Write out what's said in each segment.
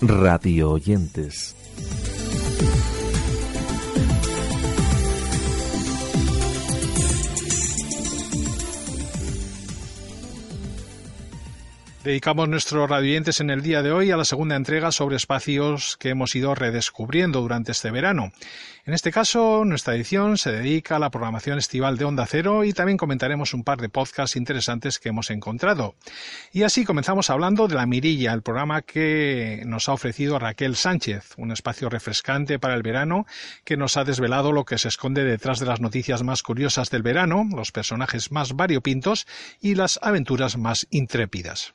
Radio oyentes. Dedicamos nuestros radiantes en el día de hoy a la segunda entrega sobre espacios que hemos ido redescubriendo durante este verano. En este caso, nuestra edición se dedica a la programación estival de Onda Cero y también comentaremos un par de podcasts interesantes que hemos encontrado. Y así comenzamos hablando de La Mirilla, el programa que nos ha ofrecido Raquel Sánchez, un espacio refrescante para el verano que nos ha desvelado lo que se esconde detrás de las noticias más curiosas del verano, los personajes más variopintos y las aventuras más intrépidas.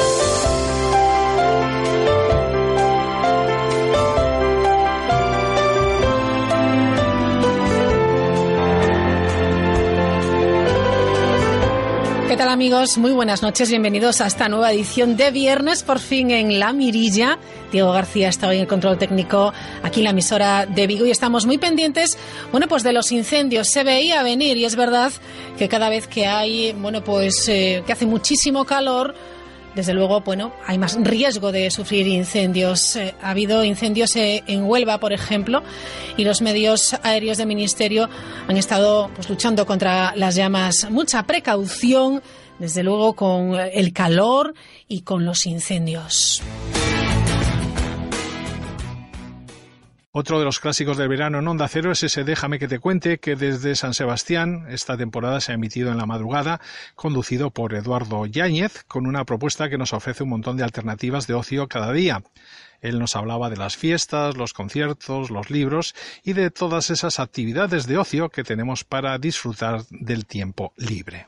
Amigos? Muy buenas noches, bienvenidos a esta nueva edición de viernes, por fin en La Mirilla. Diego García está hoy en el control técnico aquí en la emisora de Vigo y estamos muy pendientes, bueno, pues de los incendios. Se veía venir y es verdad que cada vez que hay, bueno, pues eh, que hace muchísimo calor, desde luego, bueno, hay más riesgo de sufrir incendios. Eh, ha habido incendios eh, en Huelva, por ejemplo, y los medios aéreos del Ministerio han estado pues, luchando contra las llamas. Mucha precaución, desde luego, con el calor y con los incendios. Otro de los clásicos del verano en Onda Cero es ese Déjame que te cuente que desde San Sebastián esta temporada se ha emitido en la madrugada, conducido por Eduardo Yáñez, con una propuesta que nos ofrece un montón de alternativas de ocio cada día. Él nos hablaba de las fiestas, los conciertos, los libros y de todas esas actividades de ocio que tenemos para disfrutar del tiempo libre.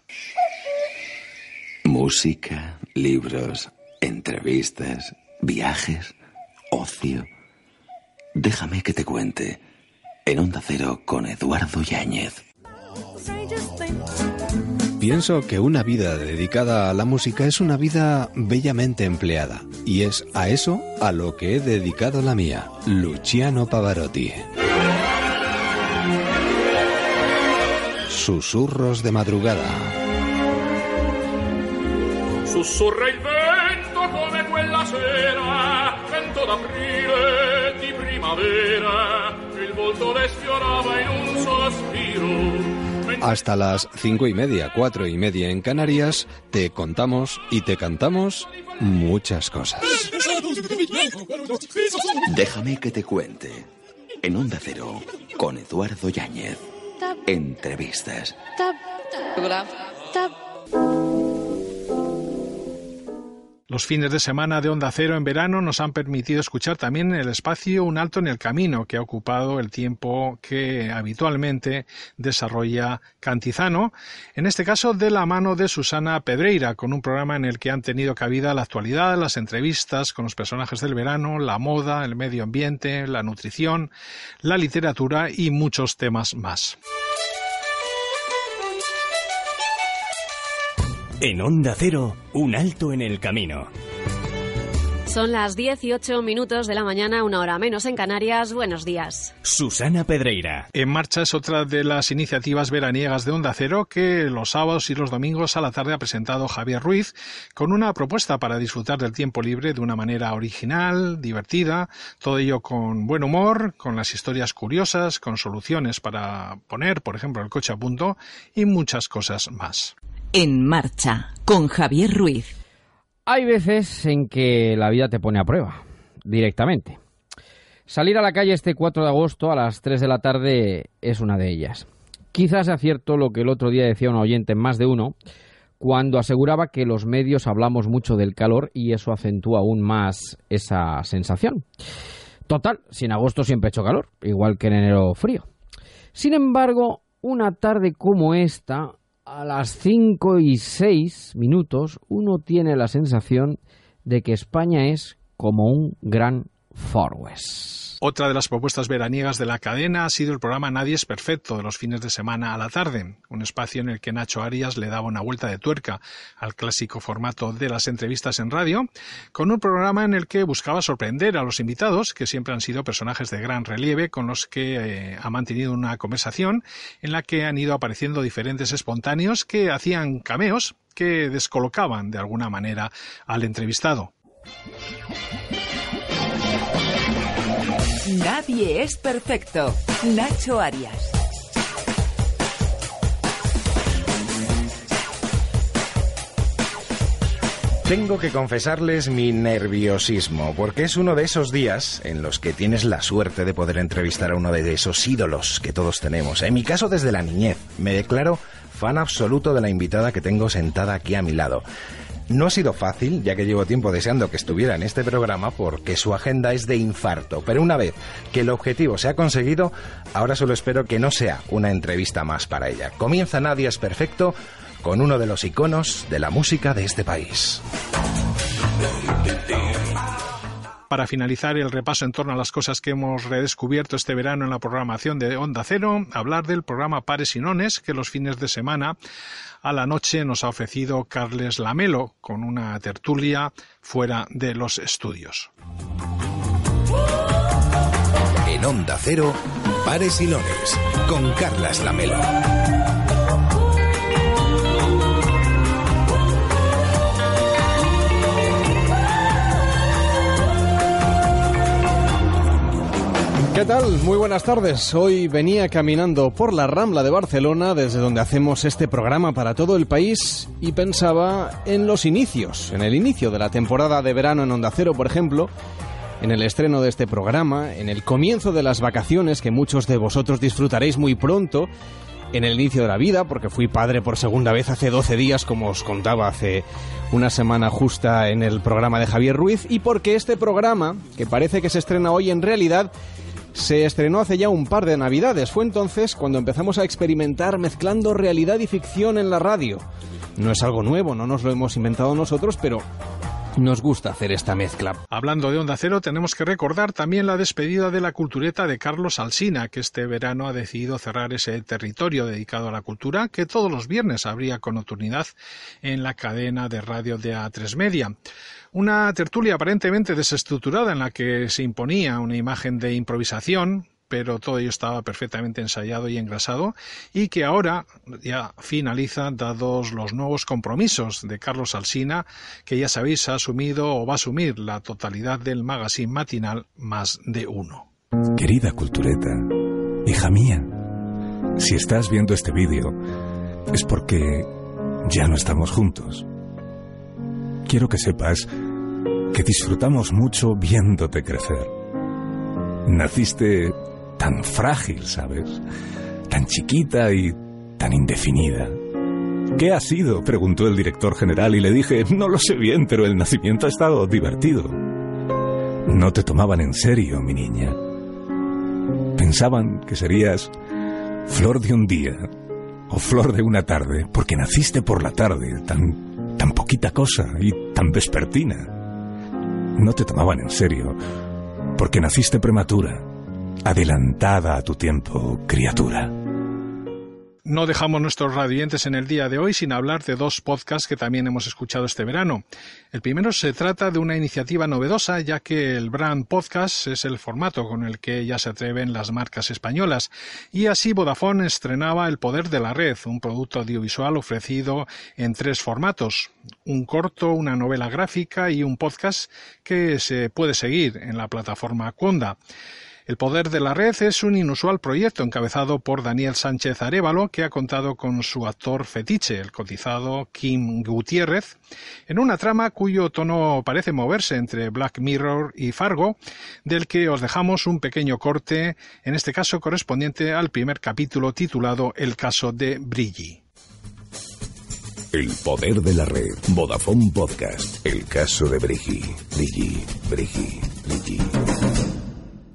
Música, libros, entrevistas, viajes, ocio Déjame que te cuente. En Onda Cero con Eduardo Yáñez. Pienso que una vida dedicada a la música es una vida bellamente empleada. Y es a eso a lo que he dedicado la mía, Luciano Pavarotti. Susurros de madrugada. Sussurra il vento come quella sera, vento d'aprile hasta las cinco y media, cuatro y media en Canarias, te contamos y te cantamos muchas cosas. Déjame que te cuente. En Onda Cero, con Eduardo Yáñez. Entrevistas. Los fines de semana de Onda Cero en verano nos han permitido escuchar también en el espacio Un alto en el camino, que ha ocupado el tiempo que habitualmente desarrolla Cantizano, en este caso de la mano de Susana Pedreira, con un programa en el que han tenido cabida la actualidad, las entrevistas con los personajes del verano, la moda, el medio ambiente, la nutrición, la literatura y muchos temas más. En Onda Cero, un alto en el camino. Son las 18 minutos de la mañana, una hora menos en Canarias. Buenos días. Susana Pedreira. En marcha es otra de las iniciativas veraniegas de Onda Cero que los sábados y los domingos a la tarde ha presentado Javier Ruiz con una propuesta para disfrutar del tiempo libre de una manera original, divertida, todo ello con buen humor, con las historias curiosas, con soluciones para poner, por ejemplo, el coche a punto y muchas cosas más. En marcha, con Javier Ruiz. Hay veces en que la vida te pone a prueba, directamente. Salir a la calle este 4 de agosto a las 3 de la tarde es una de ellas. Quizás sea cierto lo que el otro día decía un oyente, más de uno, cuando aseguraba que los medios hablamos mucho del calor y eso acentúa aún más esa sensación. Total, si en agosto siempre ha hecho calor, igual que en enero frío. Sin embargo, una tarde como esta, a las 5 y 6 minutos, uno tiene la sensación de que España es como un gran Otra de las propuestas veraniegas de la cadena ha sido el programa Nadie es Perfecto de los fines de semana a la tarde, un espacio en el que Nacho Arias le daba una vuelta de tuerca al clásico formato de las entrevistas en radio, con un programa en el que buscaba sorprender a los invitados, que siempre han sido personajes de gran relieve con los que eh, ha mantenido una conversación en la que han ido apareciendo diferentes espontáneos que hacían cameos que descolocaban de alguna manera al entrevistado. Nadie es perfecto. Nacho Arias. Tengo que confesarles mi nerviosismo, porque es uno de esos días en los que tienes la suerte de poder entrevistar a uno de esos ídolos que todos tenemos. En mi caso, desde la niñez, me declaro fan absoluto de la invitada que tengo sentada aquí a mi lado. No ha sido fácil, ya que llevo tiempo deseando que estuviera en este programa porque su agenda es de infarto, pero una vez que el objetivo se ha conseguido, ahora solo espero que no sea una entrevista más para ella. Comienza Nadie es Perfecto con uno de los iconos de la música de este país para finalizar el repaso en torno a las cosas que hemos redescubierto este verano en la programación de Onda Cero, hablar del programa Pares y Nones que los fines de semana a la noche nos ha ofrecido Carles Lamelo con una tertulia fuera de los estudios. En Onda Cero, Pares y Nones con Carlas Lamelo. ¿Qué tal? Muy buenas tardes. Hoy venía caminando por la Rambla de Barcelona, desde donde hacemos este programa para todo el país, y pensaba en los inicios, en el inicio de la temporada de verano en Onda Cero, por ejemplo, en el estreno de este programa, en el comienzo de las vacaciones que muchos de vosotros disfrutaréis muy pronto, en el inicio de la vida, porque fui padre por segunda vez hace 12 días, como os contaba hace una semana justa en el programa de Javier Ruiz, y porque este programa, que parece que se estrena hoy en realidad, se estrenó hace ya un par de navidades. Fue entonces cuando empezamos a experimentar mezclando realidad y ficción en la radio. No es algo nuevo, no nos lo hemos inventado nosotros, pero nos gusta hacer esta mezcla. Hablando de Onda Cero, tenemos que recordar también la despedida de la cultureta de Carlos Alsina, que este verano ha decidido cerrar ese territorio dedicado a la cultura, que todos los viernes habría con nocturnidad en la cadena de radio de A3 Media. Una tertulia aparentemente desestructurada en la que se imponía una imagen de improvisación, pero todo ello estaba perfectamente ensayado y engrasado y que ahora ya finaliza dados los nuevos compromisos de Carlos Alsina, que ya sabéis ha asumido o va a asumir la totalidad del magazine matinal más de uno. Querida cultureta, hija mía, si estás viendo este vídeo es porque ya no estamos juntos quiero que sepas que disfrutamos mucho viéndote crecer. Naciste tan frágil, ¿sabes? Tan chiquita y tan indefinida. ¿Qué ha sido? preguntó el director general y le dije, no lo sé bien, pero el nacimiento ha estado divertido. No te tomaban en serio, mi niña. Pensaban que serías flor de un día o flor de una tarde, porque naciste por la tarde, tan tan poquita cosa y tan vespertina. No te tomaban en serio, porque naciste prematura, adelantada a tu tiempo, criatura. No dejamos nuestros radiantes en el día de hoy sin hablar de dos podcasts que también hemos escuchado este verano. El primero se trata de una iniciativa novedosa, ya que el Brand Podcast es el formato con el que ya se atreven las marcas españolas. Y así Vodafone estrenaba El Poder de la Red, un producto audiovisual ofrecido en tres formatos. Un corto, una novela gráfica y un podcast que se puede seguir en la plataforma Conda. El Poder de la Red es un inusual proyecto encabezado por Daniel Sánchez Arevalo, que ha contado con su actor fetiche, el cotizado Kim Gutiérrez, en una trama cuyo tono parece moverse entre Black Mirror y Fargo, del que os dejamos un pequeño corte, en este caso correspondiente al primer capítulo titulado El caso de Brilli. El poder de la red. Vodafone Podcast. El caso de Brigi. Brigi. Brigi. Brigi.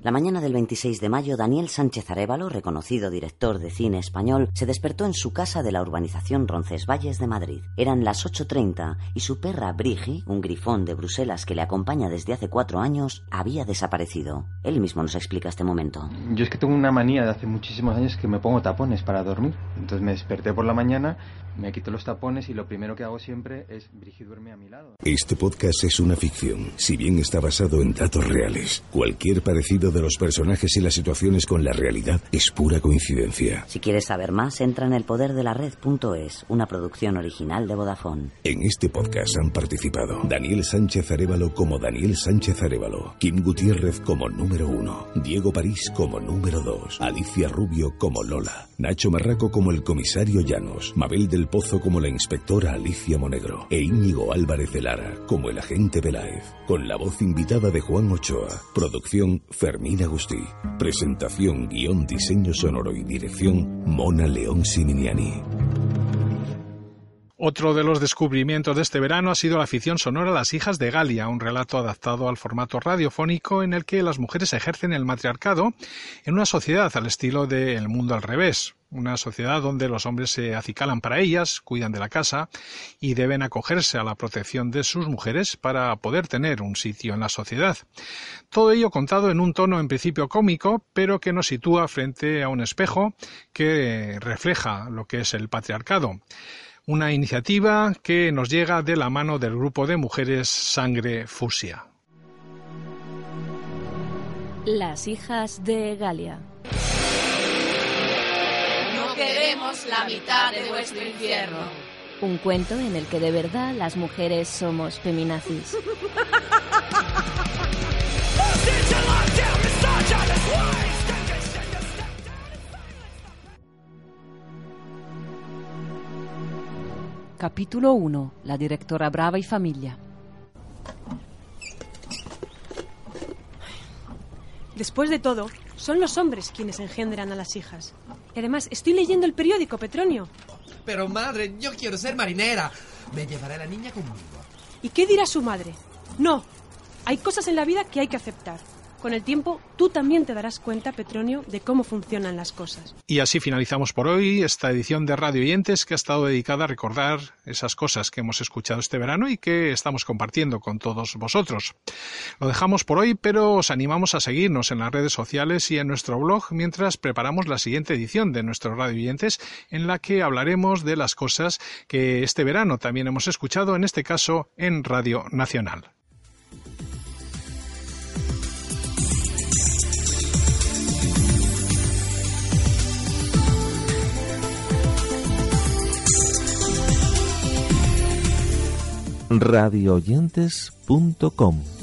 La mañana del 26 de mayo, Daniel Sánchez Arevalo, reconocido director de cine español, se despertó en su casa de la urbanización Roncesvalles de Madrid. Eran las 8.30 y su perra Brigi, un grifón de Bruselas que le acompaña desde hace cuatro años, había desaparecido. Él mismo nos explica este momento. Yo es que tengo una manía de hace muchísimos años que me pongo tapones para dormir. Entonces me desperté por la mañana, me quito los tapones y lo primero que hago siempre es Brigi duerme a mi lado. Este podcast es una ficción, si bien está basado en datos reales. Cualquier parecido de los personajes y las situaciones con la realidad es pura coincidencia. Si quieres saber más, entra en elpoderdelared.es, una producción original de Vodafone. En este podcast han participado Daniel Sánchez Arevalo como Daniel Sánchez Arevalo, Kim Gutiérrez como número uno, Diego París como número dos, Alicia Rubio como Lola, Nacho Marraco como el comisario Llanos, Mabel del Pozo como la inspectora Alicia Monegro e Íñigo Álvarez de Lara como el agente Peláez, con la voz invitada de Juan Ochoa, producción Fermín Agustí, presentación, guion, diseño sonoro y dirección Mona León Siminiani. Otro de los descubrimientos de este verano ha sido la ficción sonora Las hijas de Galia, un relato adaptado al formato radiofónico en el que las mujeres ejercen el matriarcado en una sociedad al estilo de El mundo al revés, una sociedad donde los hombres se acicalan para ellas, cuidan de la casa y deben acogerse a la protección de sus mujeres para poder tener un sitio en la sociedad. Todo ello contado en un tono en principio cómico, pero que nos sitúa frente a un espejo que refleja lo que es el patriarcado una iniciativa que nos llega de la mano del grupo de mujeres Sangre Fusia. Las hijas de Galia. No queremos la mitad de vuestro infierno. Un cuento en el que de verdad las mujeres somos feminazis. Capítulo 1. La directora Brava y familia. Después de todo, son los hombres quienes engendran a las hijas. Y además, estoy leyendo el periódico, Petronio. Pero madre, yo quiero ser marinera. Me llevaré a la niña conmigo. ¿Y qué dirá su madre? No, hay cosas en la vida que hay que aceptar. Con el tiempo, tú también te darás cuenta, Petronio, de cómo funcionan las cosas. Y así finalizamos por hoy esta edición de Radio Oyentes que ha estado dedicada a recordar esas cosas que hemos escuchado este verano y que estamos compartiendo con todos vosotros. Lo dejamos por hoy, pero os animamos a seguirnos en las redes sociales y en nuestro blog mientras preparamos la siguiente edición de nuestro Radio Oyentes en la que hablaremos de las cosas que este verano también hemos escuchado, en este caso en Radio Nacional. radioyentes.com